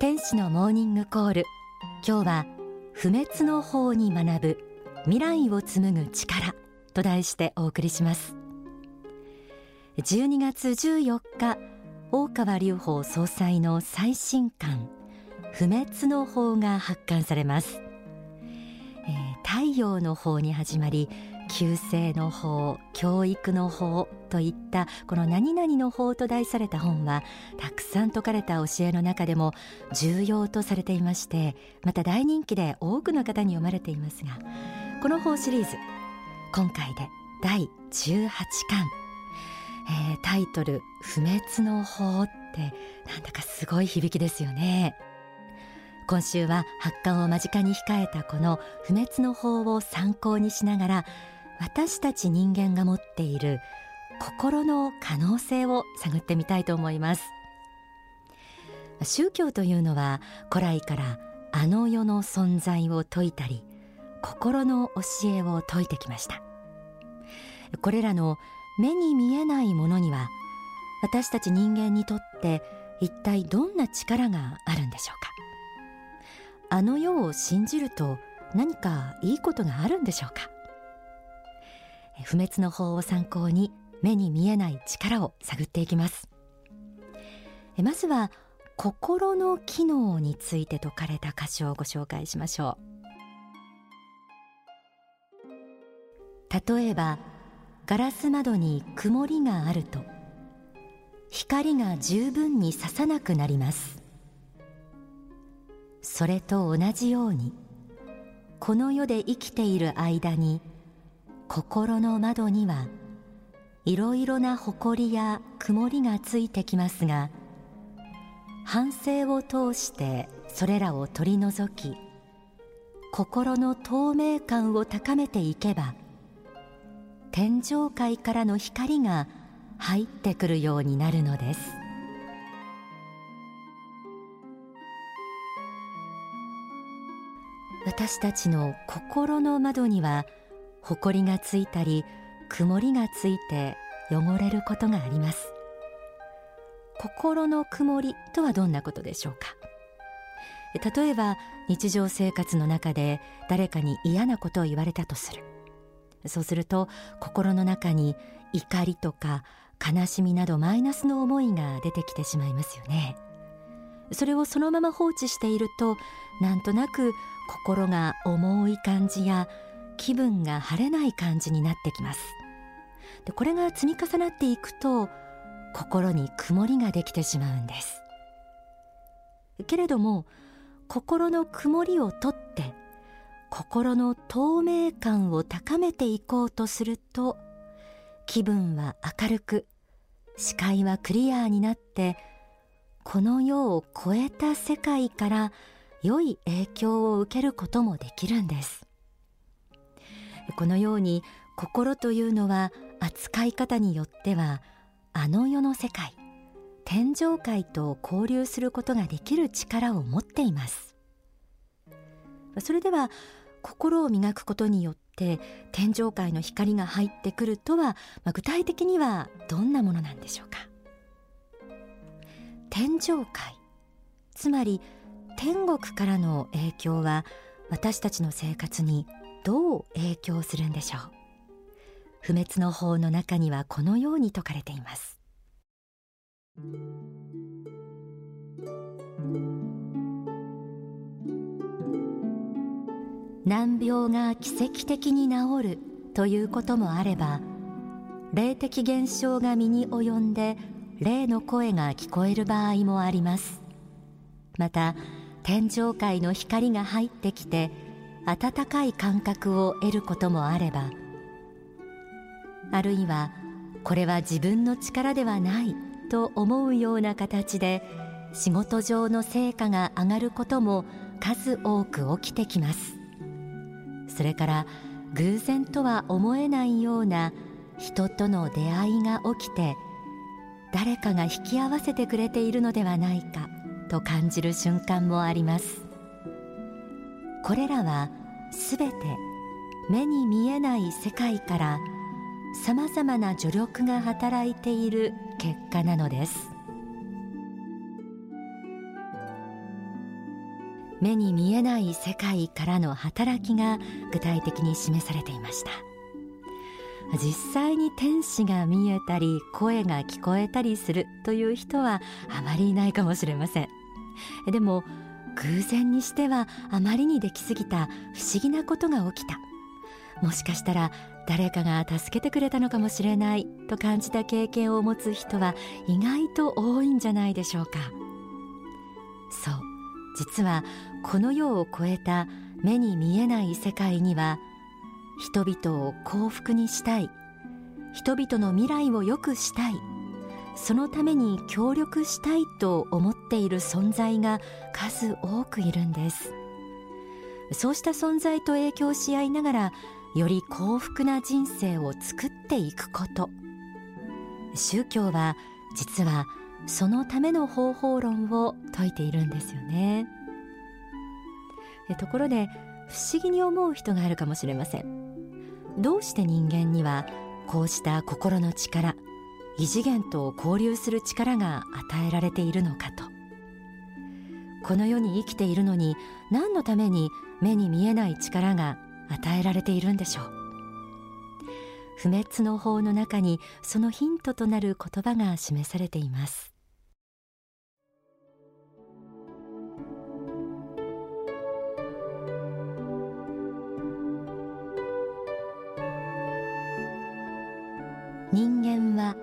天使のモーニングコール。今日は不滅の法に学ぶ未来を紡ぐ力と題してお送りします。12月14日大川隆法総裁の最新刊。不滅の法が発刊されます、えー、太陽の法に始まり旧姓の法教育の法といったこの何々の法と題された本はたくさん説かれた教えの中でも重要とされていましてまた大人気で多くの方に読まれていますがこの法シリーズ今回で第18巻、えー、タイトル不滅の法ってなんだかすごい響きですよね。今週は発刊を間近に控えたこの不滅の法を参考にしながら私たち人間が持っている心の可能性を探ってみたいと思います。宗教というのは古来からあの世の存在を説いたり心の教えを説いてきました。これらの目に見えないものには私たち人間にとって一体どんな力があるんでしょうか？あの世を信じると何かいいことがあるんでしょうか？不滅の法を参考に目に見えない力を探っていきます。まずは心の機能について説かれた箇所をご紹介しましょう。例えばガラス窓に曇りがあると光が十分に差さなくなります。それと同じようにこの世で生きている間に心の窓にはいろいろな埃や曇りがついてきますが反省を通してそれらを取り除き心の透明感を高めていけば天上界からの光が入ってくるようになるのです。私たちの心の窓には埃がついたり曇りがついて汚れることがあります。心の曇りとはどんなことでしょうか？例えば日常生活の中で誰かに嫌なことを言われたとする。そうすると心の中に怒りとか悲しみなどマイナスの思いが出てきてしまいますよね。それをそのまま放置しているとなんとなく心が重い感じや気分が晴れない感じになってきます。でこれが積み重なっていくと心に曇りができてしまうんです。けれども心の曇りを取って心の透明感を高めていこうとすると気分は明るく視界はクリアになってこの世を超えた世界から良い影響を受けることもできるんです。このように心というのは扱い方によってはあの世の世界天上界と交流することができる力を持っています。それでは心を磨くことによって天上界の光が入ってくるとは、ま、具体的にはどんなものなんでしょうか？天上界。つまり天国からの影響は私たちの生活にどう影響するんでしょう。不滅の法の中にはこのように説かれています。難病が奇跡的に治るということもあれば霊的現象が身に及んで霊の声が聞こえる場合もあります。また天上界の光が入ってきて温かい感覚を得ることもあればあるいはこれは自分の力ではないと思うような形で仕事上の成果が上がることも数多く起きてきます。それから偶然とは思えないような人との出会いが起きて誰かが引き合わせてくれているのではないかと感じる瞬間もあります。これらはすべて目に見えない世界からさまざまな助力が働いている結果なのです。目に見えない世界からの働きが具体的に示されていました。実際に天使が見えたり声が聞こえたりするという人はあまりいないかもしれません。でも偶然にしてはあまりにできすぎた不思議なことが起きた。もしかしたら誰かが助けてくれたのかもしれないと感じた経験を持つ人は意外と多いんじゃないでしょうか。そう実はこの世を超えた目に見えない世界には人々を幸福にしたい。人々の未来を良くしたい。そのために協力したいと思っている存在が数多くいるんです。そうした存在と影響し合いながらより幸福な人生を作っていくこと。宗教は実はそのための方法論を説いているんですよね。ところで不思議に思う人があるかもしれません。どうして人間にはこうした心の力異次元と交流する力が与えられているのかと。この世に生きているのに何のために目に見えない力が与えられているんでしょう。不滅の法の中にそのヒントとなる言葉が示されています。人間は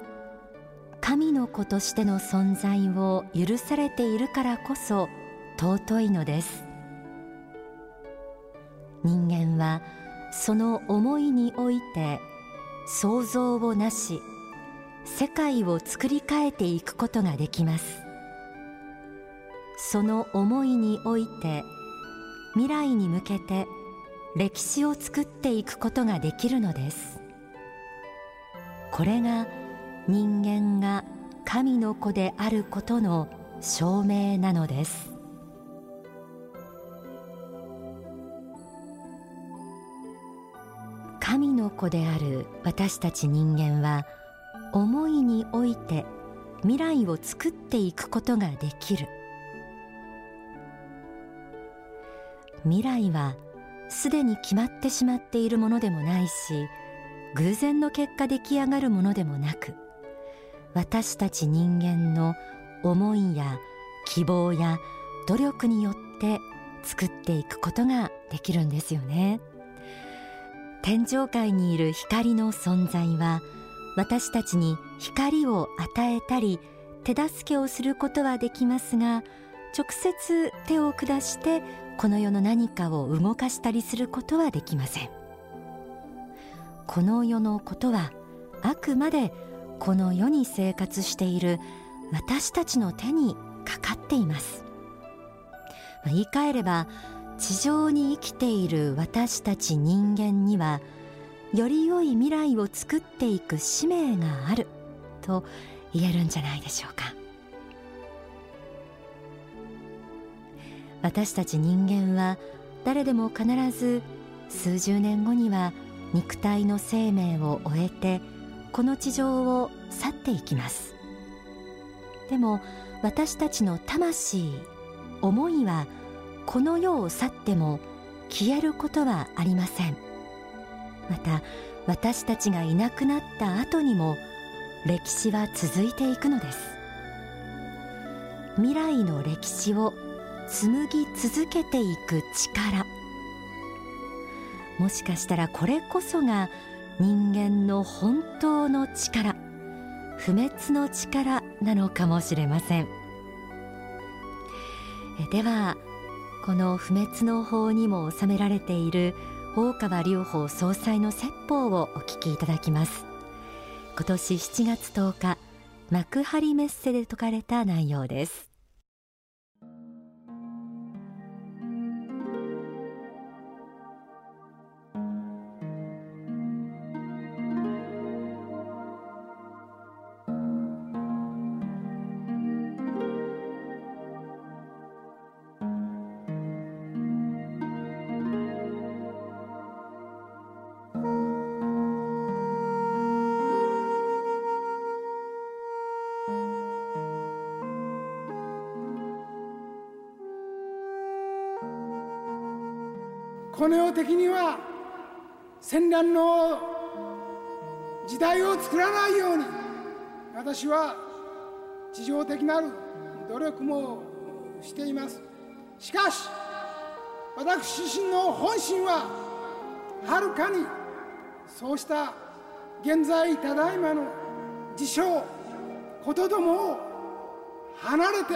神の子としての存在を許されているからこそ尊いのです。人間はその思いにおいて想像をなし世界を作り変えていくことができます。その思いにおいて未来に向けて歴史を作っていくことができるのです。これが人間が神の子であることの証明なのです。神の子である私たち人間は思いにおいて未来を作っていくことができる。未来はすでに決まってしまっているものでもないし偶然の結果出来上がるものでもなく私たち人間の思いや希望や努力によって作っていくことができるんですよね。天上界にいる光の存在は私たちに光を与えたり手助けをすることはできますが直接手を下してこの世の何かを動かしたりすることはできません。この世のことはあくまでこの世に生活している私たちの手にかかっています、言い換えれば地上に生きている私たち人間にはより良い未来を作っていく使命があると言えるんじゃないでしょうか。私たち人間は誰でも必ず数十年後には肉体の生命を終えてこの地上を去っていきます。でも私たちの魂思いはこの世を去っても消えることはありません。また私たちがいなくなった後にも歴史は続いていくのです。未来の歴史を紡ぎ続けていく力。もしかしたらこれこそが人間の本当の力不滅の力なのかもしれません。ではこの不滅の法にも収められている大川隆法総裁の説法をお聞きいただきます。今年7月10日幕張メッセで説かれた内容です。この世的には戦乱の時代を作らないように私は地上的なる努力もしています。しかし私自身の本心ははるかにそうした現在ただいまの事象ことどもを離れて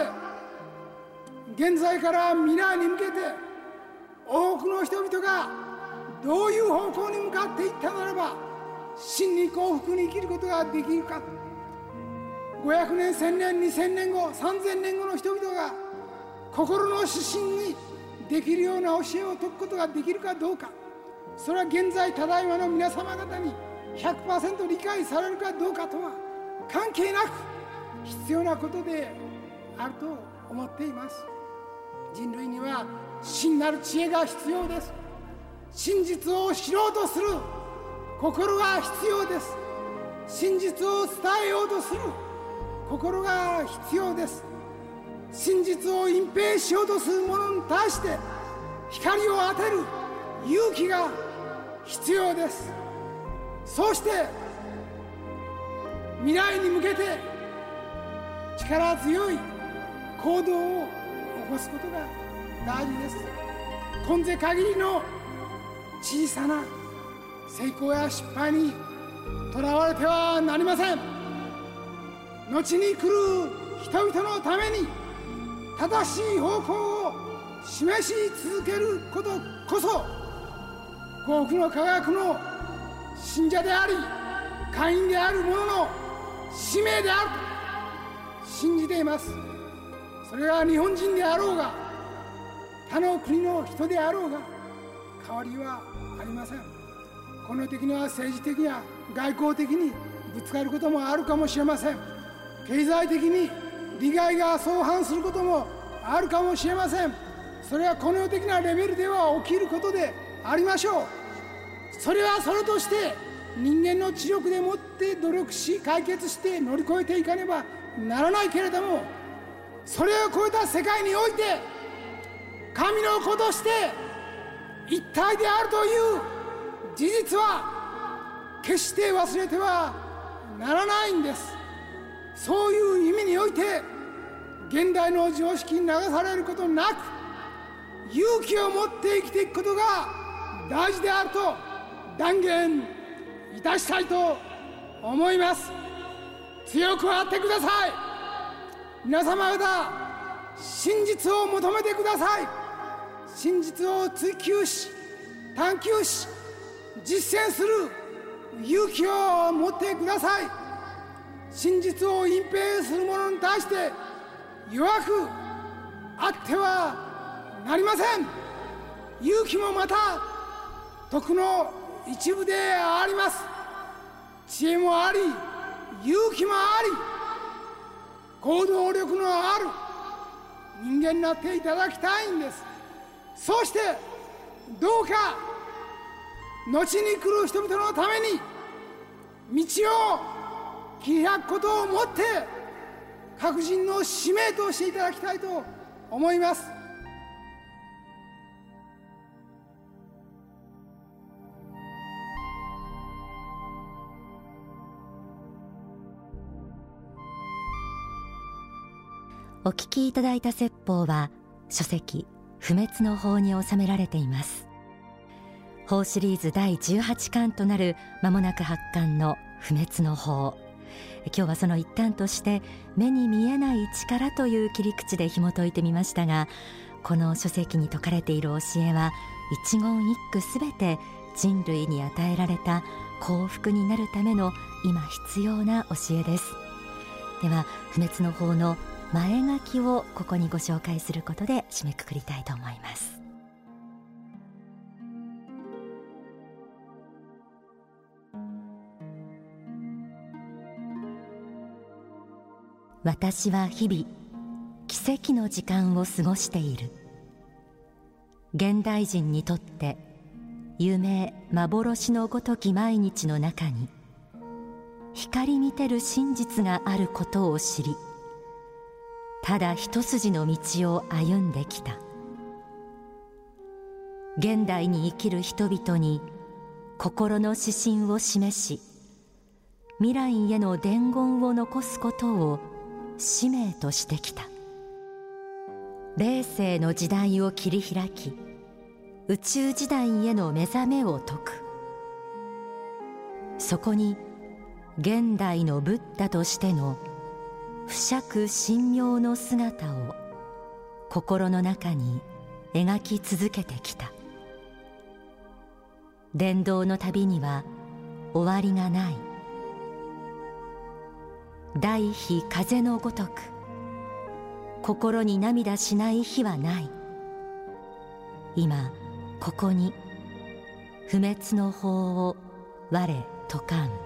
現在から未来に向けて多くの人々がどういう方向に向かっていったならば真に幸福に生きることができるか。500年1000年2000年後3000年後の人々が心の指針にできるような教えを説くことができるかどうか。それは現在ただいまの皆様方に100%理解されるかどうかとは関係なく必要なことであると思っています。人類には真なる知恵が必要です。真実を知ろうとする。心が必要です。真実を伝えようとする。心が必要です。真実を隠蔽しようとする者に対して光を当てる。勇気が必要です。そうして未来に向けて力強い行動を起こすことが大事です。今世限りの小さな成功や失敗にとらわれてはなりません。後に来る人々のために正しい方向を示し続けることこそ幸福の科学の信者であり会員である者の使命であると信じています。それが日本人であろうが他の国の人であろうが変わりはありません。この的には政治的や外交的にぶつかることもあるかもしれません。経済的に利害が相反することもあるかもしれません。それはこの世的なレベルでは起きることでありましょう。それはそれとして人間の知力でもって努力し解決して乗り越えていかねばならないけれどもそれを超えた世界において神の子として一体であるという事実は決して忘れてはならないんです。そういう意味において現代の常識に流されることなく勇気を持って生きていくことが大事であると断言いたしたいと思います。強くあってください。皆様方真実を求めてください。真実を追求し探求し実践する勇気を持ってください。真実を隠蔽する者に対して弱くあってはなりません。勇気もまた徳の一部であります。知恵もあり勇気もあり行動力のある人間になっていただきたいんです。そしてどうか後に来る人々のために道を切り開くことをもって各人の使命としていただきたいと思います。お聞きいただいた説法は書籍不滅の法に収められています。法シリーズ第18巻となる間もなく発刊の不滅の法。今日はその一端として目に見えない力という切り口で紐解いてみましたがこの書籍に説かれている教えは一言一句すべて人類に与えられた幸福になるための今必要な教えです。では不滅の法の前書きをここにご紹介することで締めくくりたいと思います。私は日々奇跡の時間を過ごしている。現代人にとって夢幻のごとき毎日の中に光見てる真実があることを知りただ一筋の道を歩んできた。現代に生きる人々に心の指針を示し未来への伝言を残すことを使命としてきた。霊世の時代を切り開き宇宙時代への目覚めを説く。そこに現代のブッダとしての不釈神妙の姿を心の中に描き続けてきた。伝道の旅には終わりがない。大日風のごとく心に涙しない日はない。今ここに不滅の法を我説かん。